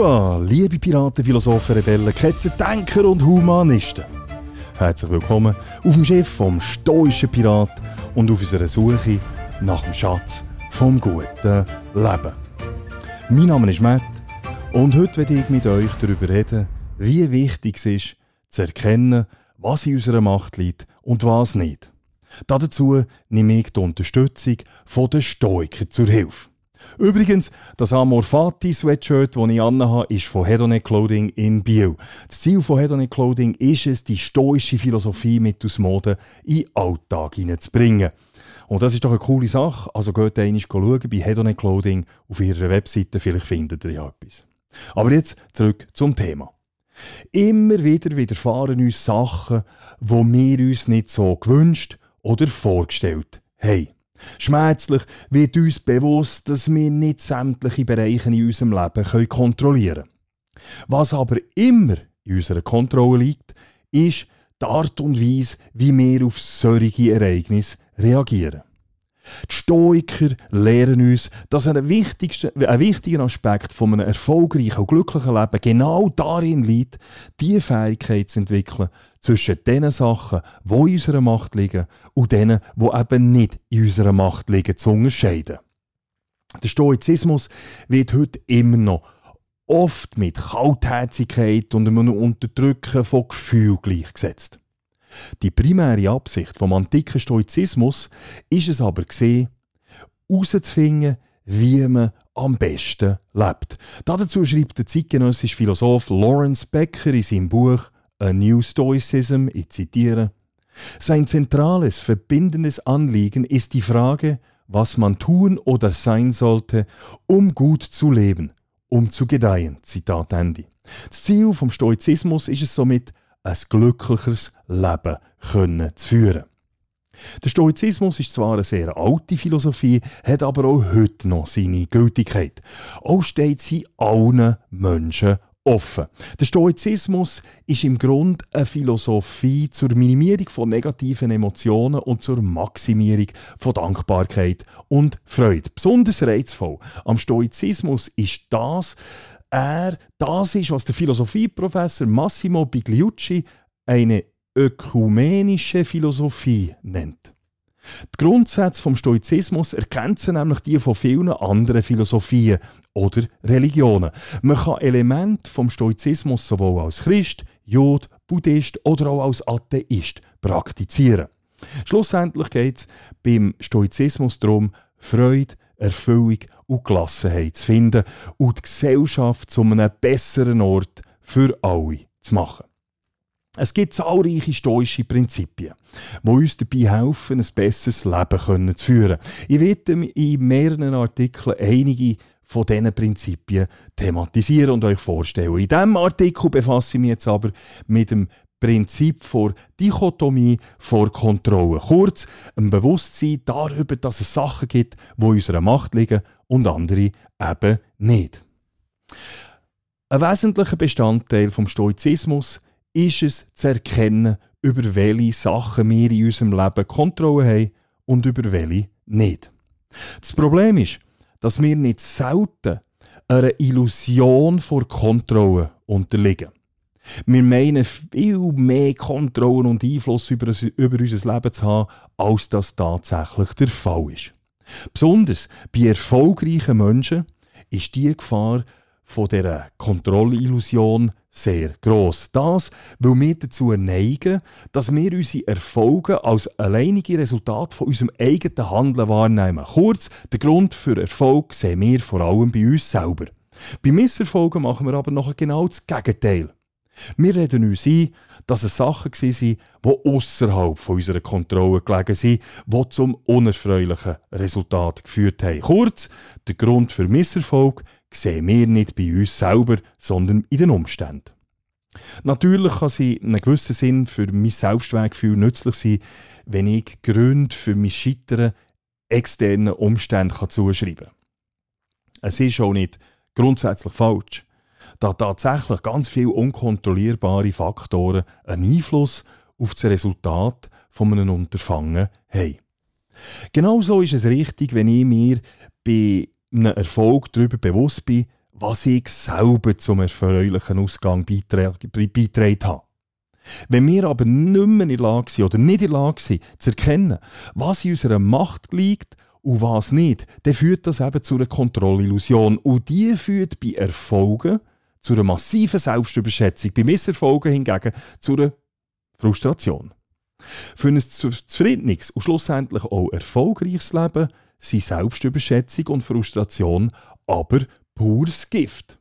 Hua, liebe Piraten, Philosophen, Rebellen, Ketzer, Denker und Humanisten. Herzlich willkommen auf dem Schiff vom stoischen Pirat und auf unserer Suche nach dem Schatz vom guten Leben. Mein Name ist Matt und heute werde ich mit euch darüber reden, wie wichtig es ist, zu erkennen, was in unserer Macht liegt und was nicht. Dazu nehme ich die Unterstützung der Stoiker zur Hilfe. Übrigens, das Amor Fati Sweatshirt, das ich anhabe, ist von Hedonic Clothing in Biel. Das Ziel von Hedonic Clothing ist es, die stoische Philosophie mit aus Mode in den Alltag hineinzubringen. Und das ist doch eine coole Sache. Also geht einmal schauen bei Hedonic Clothing auf ihrer Webseite, vielleicht findet ihr ja etwas. Aber jetzt zurück zum Thema. Immer wieder widerfahren uns Sachen, wo wir uns nicht so gewünscht oder vorgestellt haben. Schmerzlich wird uns bewusst, dass wir nicht sämtliche Bereiche in unserem Leben kontrollieren können. Was aber immer in unserer Kontrolle liegt, ist die Art und Weise, wie wir auf solche Ereignisse reagieren. Die Stoiker lehren uns, dass ein, ein wichtiger Aspekt von einem erfolgreichen und glücklichen Leben genau darin liegt, die Fähigkeit zu entwickeln, zwischen den Sachen, die in unserer Macht liegen, und denen, die eben nicht in unserer Macht liegen, zu unterscheiden. Der Stoizismus wird heute immer noch oft mit Kaltherzigkeit und einem Unterdrücken von Gefühlen gleichgesetzt. Die primäre Absicht vom antiken Stoizismus ist es aber gesehen, herauszufinden, wie man am besten lebt. Dazu schreibt der zeitgenössische Philosoph Lawrence Becker in seinem Buch A New Stoicism, ich zitiere, sein zentrales, verbindendes Anliegen ist die Frage, was man tun oder sein sollte, um gut zu leben, um zu gedeihen. Zitat Ende. Das Ziel vom Stoizismus ist es somit, ein glücklicheres Leben können zu führen. Der Stoizismus ist zwar eine sehr alte Philosophie, hat aber auch heute noch seine Gültigkeit. Auch steht sie allen Menschen offen. Der Stoizismus ist im Grunde eine Philosophie zur Minimierung von negativen Emotionen und zur Maximierung von Dankbarkeit und Freude. Besonders reizvoll am Stoizismus ist das, er das ist, was der Philosophieprofessor Massimo Bigliucci eine ökumenische Philosophie nennt. Die Grundsätze vom Stoizismus erkennen nämlich die von vielen anderen Philosophien oder Religionen. Man kann Elemente vom Stoizismus sowohl als Christ, Jod, Buddhist oder auch als Atheist praktizieren. Schlussendlich geht es beim Stoizismus darum, Freude, Erfüllung und Gelassenheit zu finden und die Gesellschaft zu einem besseren Ort für alle zu machen. Es gibt zahlreiche stoische Prinzipien, die uns dabei helfen, ein besseres Leben zu führen. Ich werde in mehreren Artikeln einige von diesen Prinzipien thematisieren und euch vorstellen. In diesem Artikel befasse ich mich jetzt aber mit dem Prinzip vor Dichotomie vor Kontrolle. Kurz, ein Bewusstsein darüber, dass es Sachen gibt, in unserer Macht liegen und andere eben nicht. Ein wesentlicher Bestandteil vom Stoizismus ist es zu erkennen, über welche Sachen wir in unserem Leben Kontrolle haben und über welche nicht. Das Problem ist, dass wir nicht selten einer Illusion vor Kontrolle unterliegen. Wir meinen viel mehr Kontrolle und Einfluss über, über unser Leben zu haben, als das tatsächlich der Fall ist. Besonders bei erfolgreichen Menschen ist die Gefahr von der Kontrollillusion sehr groß. Das, weil wir dazu neigen, dass wir unsere Erfolge als alleinige Resultat von unserem eigenen Handeln wahrnehmen. Kurz, der Grund für Erfolg sehen wir vor allem bei uns selber. Bei Misserfolgen machen wir aber noch genau das Gegenteil. Wir reden uns ein, dass es Sachen waren, die außerhalb unserer Kontrolle gelegen sind, die zum unerfreulichen Resultat geführt haben. Kurz, der Grund für Misserfolg sehen wir nicht bei uns selber, sondern in den Umständen. Natürlich kann sie in einem gewissen Sinn für mein Selbstwertgefühl nützlich sein, wenn ich Gründe für mein Scheitern externen Umständen zuschreiben kann. Es ist auch nicht grundsätzlich falsch da tatsächlich ganz viele unkontrollierbare Faktoren einen Einfluss auf das Resultat von einem Unterfangen haben. Genauso ist es richtig, wenn ich mir bei einem Erfolg darüber bewusst bin, was ich selber zum erfreulichen Ausgang beigetragen habe. Wenn wir aber nicht mehr in der Lage sind oder nicht in der Lage sind, zu erkennen, was in unserer Macht liegt und was nicht, dann führt das eben zu einer Kontrollillusion. Und die führt bei Erfolgen zu einer massiven Selbstüberschätzung, bei Misserfolgen hingegen zu einer Frustration. Für ein zufriedenes und schlussendlich auch erfolgreiches Leben sind Selbstüberschätzung und Frustration aber pures Gift.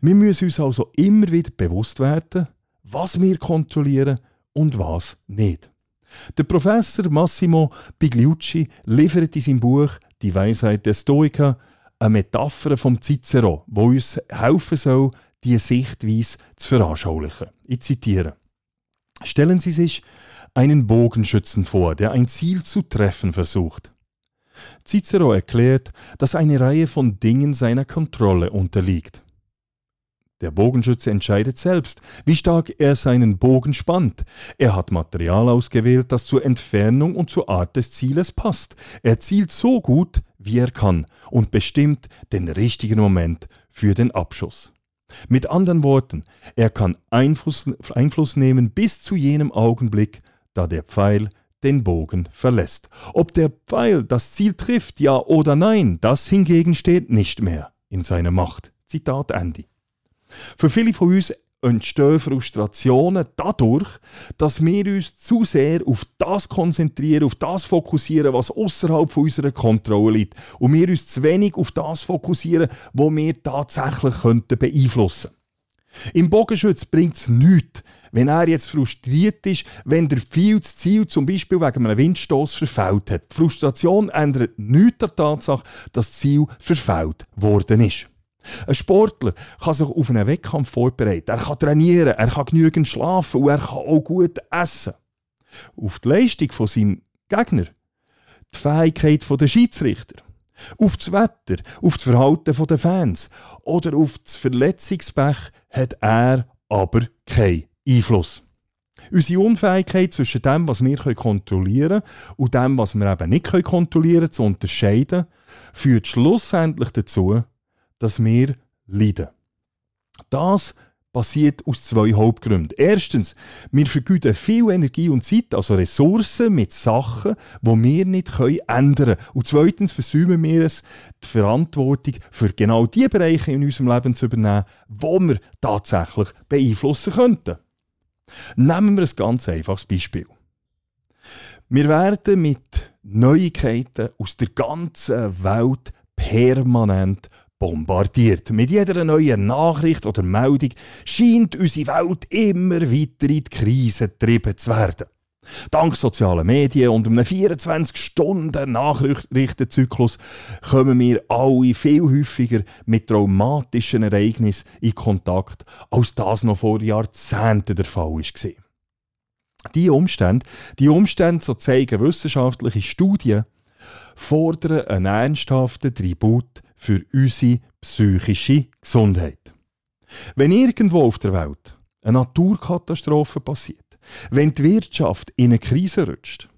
Wir müssen uns also immer wieder bewusst werden, was wir kontrollieren und was nicht. Der Professor Massimo Bigliucci liefert in seinem Buch Die Weisheit der Stoiker eine Metapher vom Cicero, wo uns helfen soll, diese Sichtweise zu veranschaulichen. Ich zitiere. Stellen Sie sich einen Bogenschützen vor, der ein Ziel zu treffen versucht. Cicero erklärt, dass eine Reihe von Dingen seiner Kontrolle unterliegt. Der Bogenschütze entscheidet selbst, wie stark er seinen Bogen spannt. Er hat Material ausgewählt, das zur Entfernung und zur Art des Zieles passt. Er zielt so gut, wie er kann und bestimmt den richtigen Moment für den Abschuss. Mit anderen Worten, er kann Einfluss, Einfluss nehmen bis zu jenem Augenblick, da der Pfeil den Bogen verlässt. Ob der Pfeil das Ziel trifft, ja oder nein, das hingegen steht nicht mehr in seiner Macht. Zitat Andy. Für viele von uns entstehen Frustrationen dadurch, dass wir uns zu sehr auf das konzentrieren, auf das fokussieren, was außerhalb unserer Kontrolle liegt. Und wir uns zu wenig auf das fokussieren, was wir tatsächlich könnten beeinflussen Im Bogenschutz bringt es nichts, wenn er jetzt frustriert ist, wenn der viel das Ziel zum Beispiel wegen einem Windstoß verfehlt hat. Die Frustration ändert nichts an der Tatsache, dass das Ziel verfehlt worden ist. Ein Sportler kann sich auf einen Wettkampf vorbereiten, er kann trainieren, er kann genügend schlafen und er kann auch gut essen. Auf die Leistung von seinem Gegner, die Fähigkeit der Schiedsrichter, auf das Wetter, auf das Verhalten der Fans oder auf das Verletzungspech hat er aber keinen Einfluss. Unsere Unfähigkeit zwischen dem, was wir kontrollieren können und dem, was wir eben nicht kontrollieren können, zu unterscheiden, führt schlussendlich dazu, dass wir leiden. Das passiert aus zwei Hauptgründen. Erstens, wir vergüten viel Energie und Zeit, also Ressourcen mit Sachen, die wir nicht ändern können. Und zweitens versäumen wir es, die Verantwortung für genau die Bereiche in unserem Leben zu übernehmen, wo wir tatsächlich beeinflussen könnten. Nehmen wir ein ganz einfaches Beispiel. Wir werden mit Neuigkeiten aus der ganzen Welt permanent bombardiert. Mit jeder neuen Nachricht oder Meldung scheint unsere Welt immer weiter in die Krise getrieben zu werden. Dank sozialen Medien und einem 24-Stunden-Nachrichtenzyklus kommen wir alle viel häufiger mit traumatischen Ereignissen in Kontakt, als das noch vor Jahrzehnten der Fall war. Die Umstände, die Umstände, so zeigen wissenschaftliche Studien, fordern einen ernsthaften Tribut für unsere psychische Gesundheit. Wenn irgendwo auf der Welt eine Naturkatastrophe passiert, wenn die Wirtschaft in eine Krise rutscht,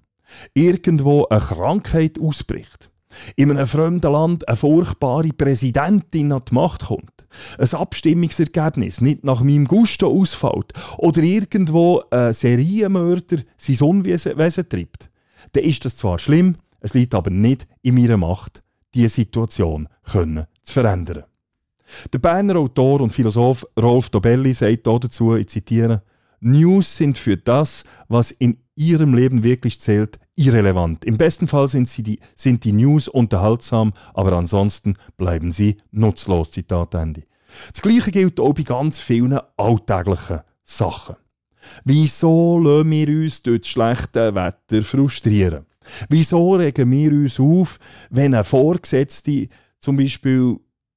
irgendwo eine Krankheit ausbricht, in einem fremden Land eine furchtbare Präsidentin an die Macht kommt, ein Abstimmungsergebnis nicht nach meinem Gusto ausfällt oder irgendwo ein Serienmörder sein Unwesen treibt, dann ist das zwar schlimm, es liegt aber nicht in meiner Macht, diese Situation können zu verändern. Der Berner Autor und Philosoph Rolf Dobelli sagt dazu, ich zitiere, News sind für das, was in ihrem Leben wirklich zählt, irrelevant. Im besten Fall sind, sie die, sind die News unterhaltsam, aber ansonsten bleiben sie nutzlos. Zitat Ende. Das Gleiche gilt auch bei ganz vielen alltäglichen Sachen. Wieso lassen wir uns durch das schlechte Wetter frustrieren? Wieso regen wir uns auf, wenn ein Vorgesetzte zum Beispiel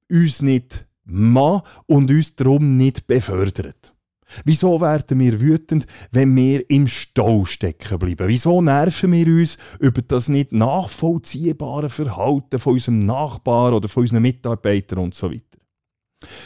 uns nicht mag und uns darum nicht befördert? Wieso werden wir wütend, wenn wir im Stau stecken bleiben? Wieso nerven wir uns über das nicht nachvollziehbare Verhalten von unserem Nachbar oder von unseren Mitarbeitern und so weiter?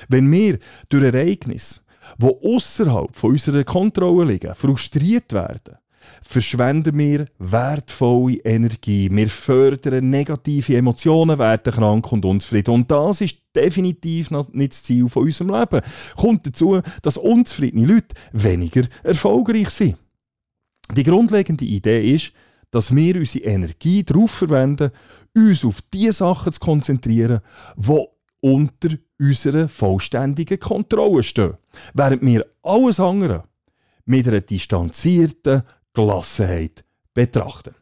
Wenn wir durch Ereignisse, die außerhalb unserer Kontrolle liegen, frustriert werden, verschwenden wir wertvolle Energie. Wir fördern negative Emotionen, werden krank und unzufrieden. Und das ist definitiv nicht das Ziel von unserem Leben. Kommt dazu, dass unzufriedene Leute weniger erfolgreich sind. Die grundlegende Idee ist, dass wir unsere Energie darauf verwenden, uns auf die Sachen zu konzentrieren, die unter unserer vollständigen Kontrolle stehen. Während wir alles andere mit einer distanzierten Gelassenheit betrachten.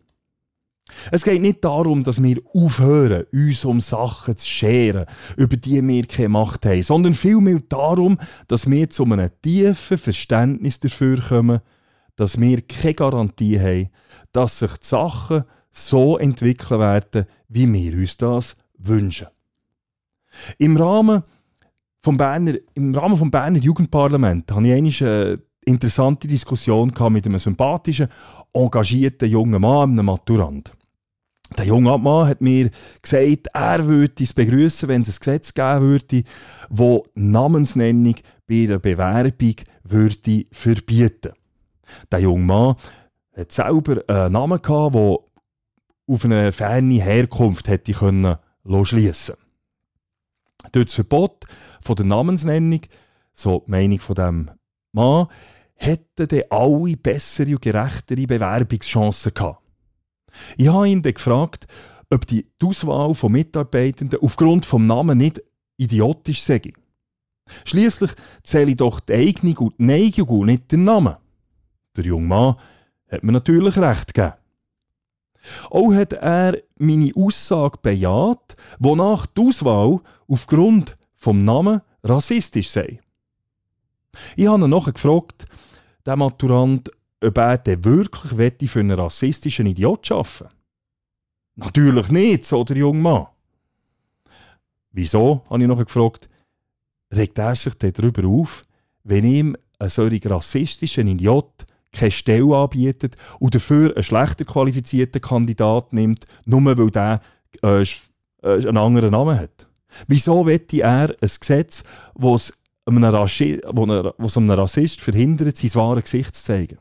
Es geht nicht darum, dass wir aufhören, uns um Sachen zu scheren, über die wir keine Macht haben, sondern vielmehr darum, dass wir zu einem tiefen Verständnis dafür kommen, dass wir keine Garantie haben, dass sich die Sachen so entwickeln werden, wie wir uns das wünschen. Im Rahmen vom Berner, im Rahmen vom Berner Jugendparlament habe ich eine interessante Diskussion mit einem sympathischen, engagierten jungen Mann, einem Maturant. Der junge Mann hat mir gesagt, er würde es begrüßen, wenn es ein Gesetz geben würde, das Namensnennung bei einer Bewerbung würde verbieten Der junge Mann hat selber einen Namen gehabt, der auf eine ferne Herkunft hätte können schliessen Durch das Verbot von der Namensnennung, so die Meinung von dem Mann, hätten dann alle bessere und gerechtere Bewerbungschancen gehabt. Ich habe ihn dann gefragt, ob die Auswahl von Mitarbeitenden aufgrund des Namens nicht idiotisch sei. Schließlich zähle ich doch die Eignung und die Neigung und nicht den Namen. Der junge Mann hat mir natürlich recht gegeben. Auch hat er meine Aussage bejaht, wonach die Auswahl aufgrund vom Namen rassistisch sei. Ich habe ihn nachher gefragt, der Maturant, ob er denn wirklich für einen rassistischen Idiot arbeiten Natürlich nicht, so der junge Mann. Wieso, habe ich noch gefragt, regt er sich darüber auf, wenn ihm ein solch rassistischer Idiot keine Stelle anbietet und dafür einen schlechter qualifizierten Kandidat nimmt, nur weil der äh, äh einen anderen Namen hat? Wieso wette er ein Gesetz, das einem, Rassi wo einem Rassist verhindert, sein wahres Gesicht zu zeigen?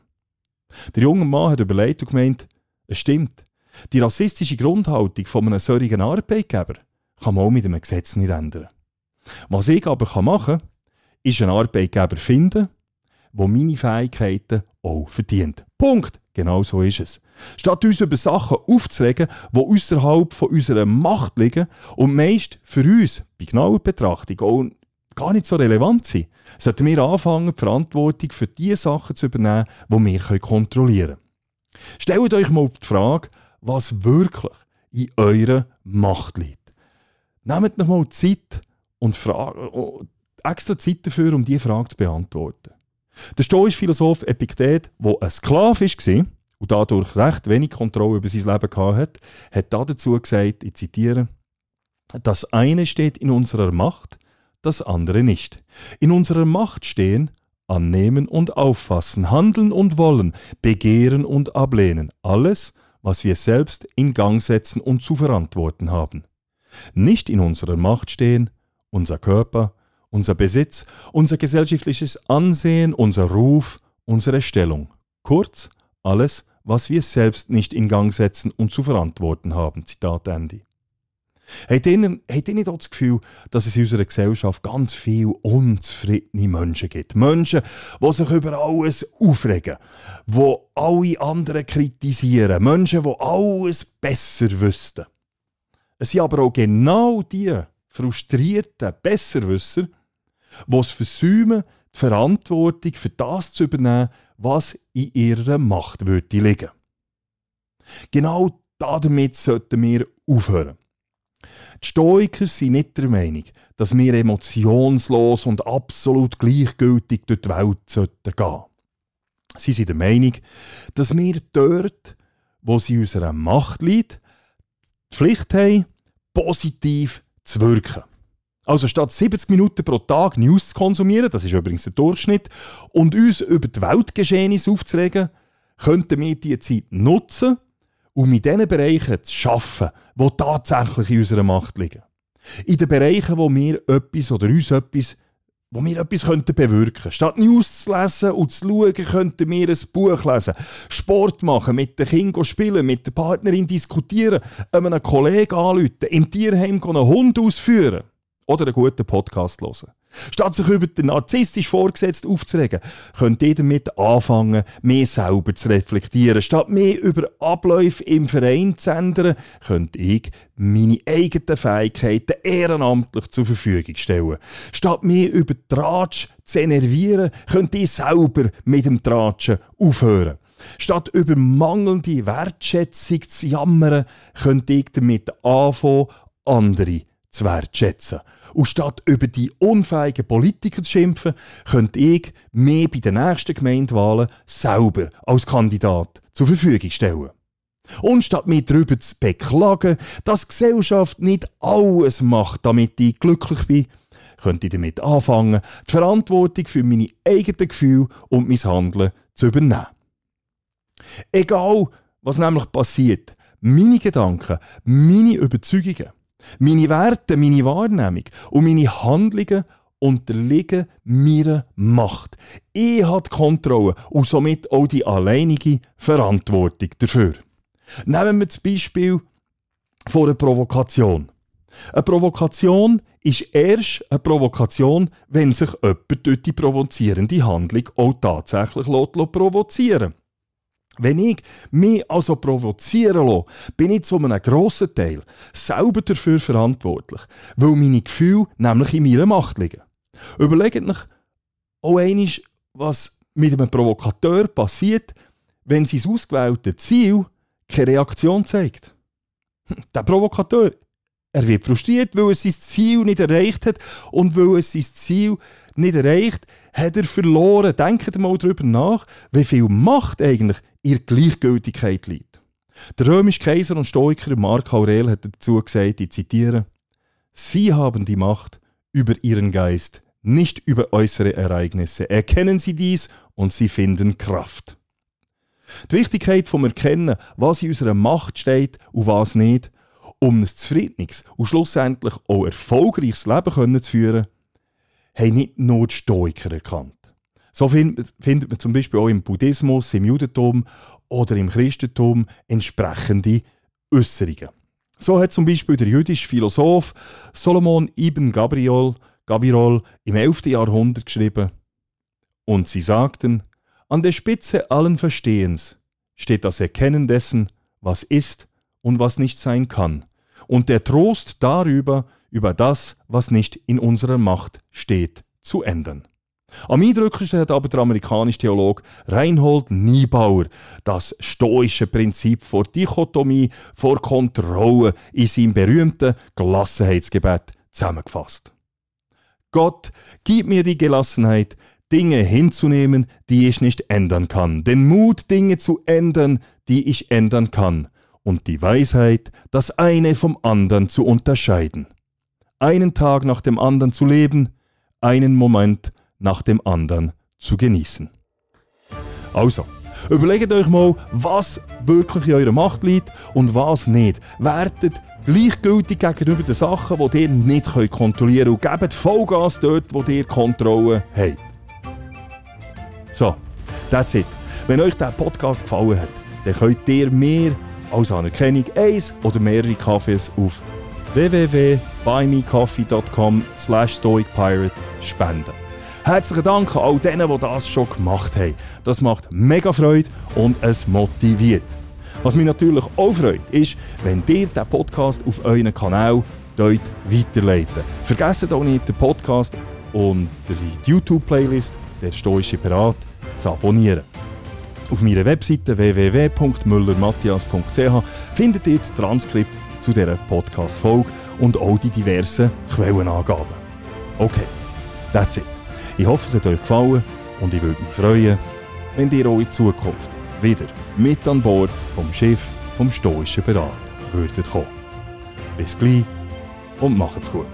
Der junge Mann hat überlegt und gemeint, es stimmt. Die rassistische Grundhaltung von einem solchen Arbeitgeber kann man auch mit einem Gesetz nicht ändern. Was ich aber machen kann, ist einen Arbeitgeber finden, der meine Fähigkeiten auch verdient. Punkt. Genau so ist es. Statt uns über Sachen aufzuregen, die außerhalb unserer Macht liegen und meist für uns bei genauer Betrachtung auch gar nicht so relevant sind, sollten wir anfangen, die Verantwortung für die Sachen zu übernehmen, die wir kontrollieren können. Stellt euch mal die Frage, was wirklich in eurer Macht liegt. Nehmt noch mal Zeit und Frage, extra Zeit dafür, um diese Frage zu beantworten. Der stoische Philosoph Epiktet, der ein Sklave war und dadurch recht wenig Kontrolle über sein Leben hatte, hat dazu gesagt, ich zitiere, das eine steht in unserer Macht, das andere nicht. In unserer Macht stehen annehmen und auffassen, handeln und wollen, begehren und ablehnen, alles, was wir selbst in Gang setzen und zu verantworten haben. Nicht in unserer Macht stehen unser Körper, unser Besitz, unser gesellschaftliches Ansehen, unser Ruf, unsere Stellung. Kurz, alles, was wir selbst nicht in Gang setzen und zu verantworten haben. Zitat Ende. Habt ihr, nicht auch das Gefühl, dass es in unserer Gesellschaft ganz viele unzufriedene Menschen gibt? Menschen, die sich über alles aufregen, die alle anderen kritisieren, Menschen, die alles besser wüssten. Es sind aber auch genau die frustrierten Besserwisser, die es versäumen, die Verantwortung für das zu übernehmen, was in ihrer Macht würde liegen. Genau damit sollten wir aufhören. Die Stoiker sind nicht der Meinung, dass wir emotionslos und absolut gleichgültig durch die Welt gehen sollten. Sie sind der Meinung, dass wir dort, wo sie unserer Macht liegt, die Pflicht haben, positiv zu wirken. Also statt 70 Minuten pro Tag News zu konsumieren, das ist übrigens der Durchschnitt, und uns über die Weltgeschehnisse aufzuregen, könnten wir diese Zeit nutzen, um in den Bereichen zu arbeiten, die tatsächlich in unserer Macht liegen. In den Bereichen, wo wir etwas oder uns etwas wo wir etwas könnten bewirken könnten. Statt News zu lesen und zu schauen, könnten wir ein Buch lesen, Sport machen, mit den Kindern spielen, mit der Partnerin diskutieren, einem Kollegen anrufen, im Tierheim einen Hund ausführen oder einen guten Podcast hören. Statt sich über den narzisstisch Vorgesetzten aufzuregen, könnt ihr damit anfangen, mehr selber zu reflektieren. Statt mehr über Abläufe im Verein zu ändern, könnt ich meine eigenen Fähigkeiten ehrenamtlich zur Verfügung stellen. Statt mehr über Tratsch zu enervieren, könnt ihr selber mit dem Tratschen aufhören. Statt über mangelnde Wertschätzung zu jammern, könnt ihr damit anfangen, andere zu wertschätzen. Und statt über die unfähigen Politiker zu schimpfen, könnte ich mehr bei den nächsten Gemeindewahlen selber als Kandidat zur Verfügung stellen. Und statt mich darüber zu beklagen, dass die Gesellschaft nicht alles macht, damit ich glücklich bin, könnte ich damit anfangen, die Verantwortung für meine eigenen Gefühle und mein Handeln zu übernehmen. Egal, was nämlich passiert, meine Gedanken, meine Überzeugungen, meine Werte, meine Wahrnehmung und meine Handlungen unterliegen meiner Macht. Ich habe die Kontrolle und somit auch die alleinige Verantwortung dafür. Nehmen wir das Beispiel von einer Provokation. Eine Provokation ist erst eine Provokation, wenn sich jemand durch die provozierende Handlung auch tatsächlich provozieren lässt. Wenn ich mich also provozieren lasse, bin ich zu einem grossen Teil selber dafür verantwortlich, weil meine Gefühle nämlich in meiner Macht liegen. Überlegt euch auch einmal, was mit einem Provokateur passiert, wenn sein ausgewähltes Ziel keine Reaktion zeigt. Der Provokateur, er wird frustriert, weil er sein Ziel nicht erreicht hat und weil er sein Ziel nicht erreicht, hat er verloren. Denkt mal darüber nach, wie viel Macht eigentlich in Gleichgültigkeit liegt. Der römische Kaiser und Stoiker Mark Aurel hat dazu gesagt, ich zitiere, Sie haben die Macht über Ihren Geist, nicht über äußere Ereignisse. Erkennen Sie dies und Sie finden Kraft. Die Wichtigkeit vom Erkennen, was in unserer Macht steht und was nicht, um ein zufriedenes und schlussendlich auch erfolgreiches Leben zu führen, haben nicht nur die Stoiker erkannt. So findet man zum Beispiel auch im Buddhismus, im Judentum oder im Christentum entsprechende Äußerungen. So hat zum Beispiel der jüdische Philosoph Solomon ibn Gabriel, Gabirol im 11. Jahrhundert geschrieben. Und sie sagten, an der Spitze allen Verstehens steht das Erkennen dessen, was ist und was nicht sein kann, und der Trost darüber, über das, was nicht in unserer Macht steht, zu ändern. Am eindrücklichsten hat aber der amerikanische Theologe Reinhold Niebauer das stoische Prinzip vor Dichotomie, vor Kontrolle in seinem berühmten Gelassenheitsgebet zusammengefasst. Gott, gib mir die Gelassenheit, Dinge hinzunehmen, die ich nicht ändern kann, den Mut, Dinge zu ändern, die ich ändern kann, und die Weisheit, das eine vom anderen zu unterscheiden. Einen Tag nach dem anderen zu leben, einen Moment nach dem anderen zu genießen. Also, überlegt euch mal, was wirklich in eurer Macht liegt und was nicht. Wertet gleichgültig gegenüber den Sachen, die ihr nicht kontrollieren könnt und gebt Vollgas dort, wo ihr Kontrolle habt. So, that's it. Wenn euch der Podcast gefallen hat, dann könnt ihr mir als Anerkennung eins oder mehrere Kaffees auf www.buymecoffee.com slash stoicpirate spenden. Herzlichen Dank an all denen, die das schon gemacht haben. Das macht mega Freude und es motiviert. Was mich natürlich auch freut, ist, wenn ihr den Podcast auf euren Kanal dort weiterleiten. Vergesst auch nicht, den Podcast und die YouTube-Playlist «Der Stoische Pirat» zu abonnieren. Auf meiner Webseite www.müllermatthias.ch findet ihr das Transkript zu dieser Podcast-Folge und auch die diversen Quellenangaben. Okay, that's it. Ich hoffe, es hat euch gefallen und ich würde mich freuen, wenn ihr auch in Zukunft wieder mit an Bord vom Schiff vom stoischen Berat würdet kommen. Bis gleich und macht's gut.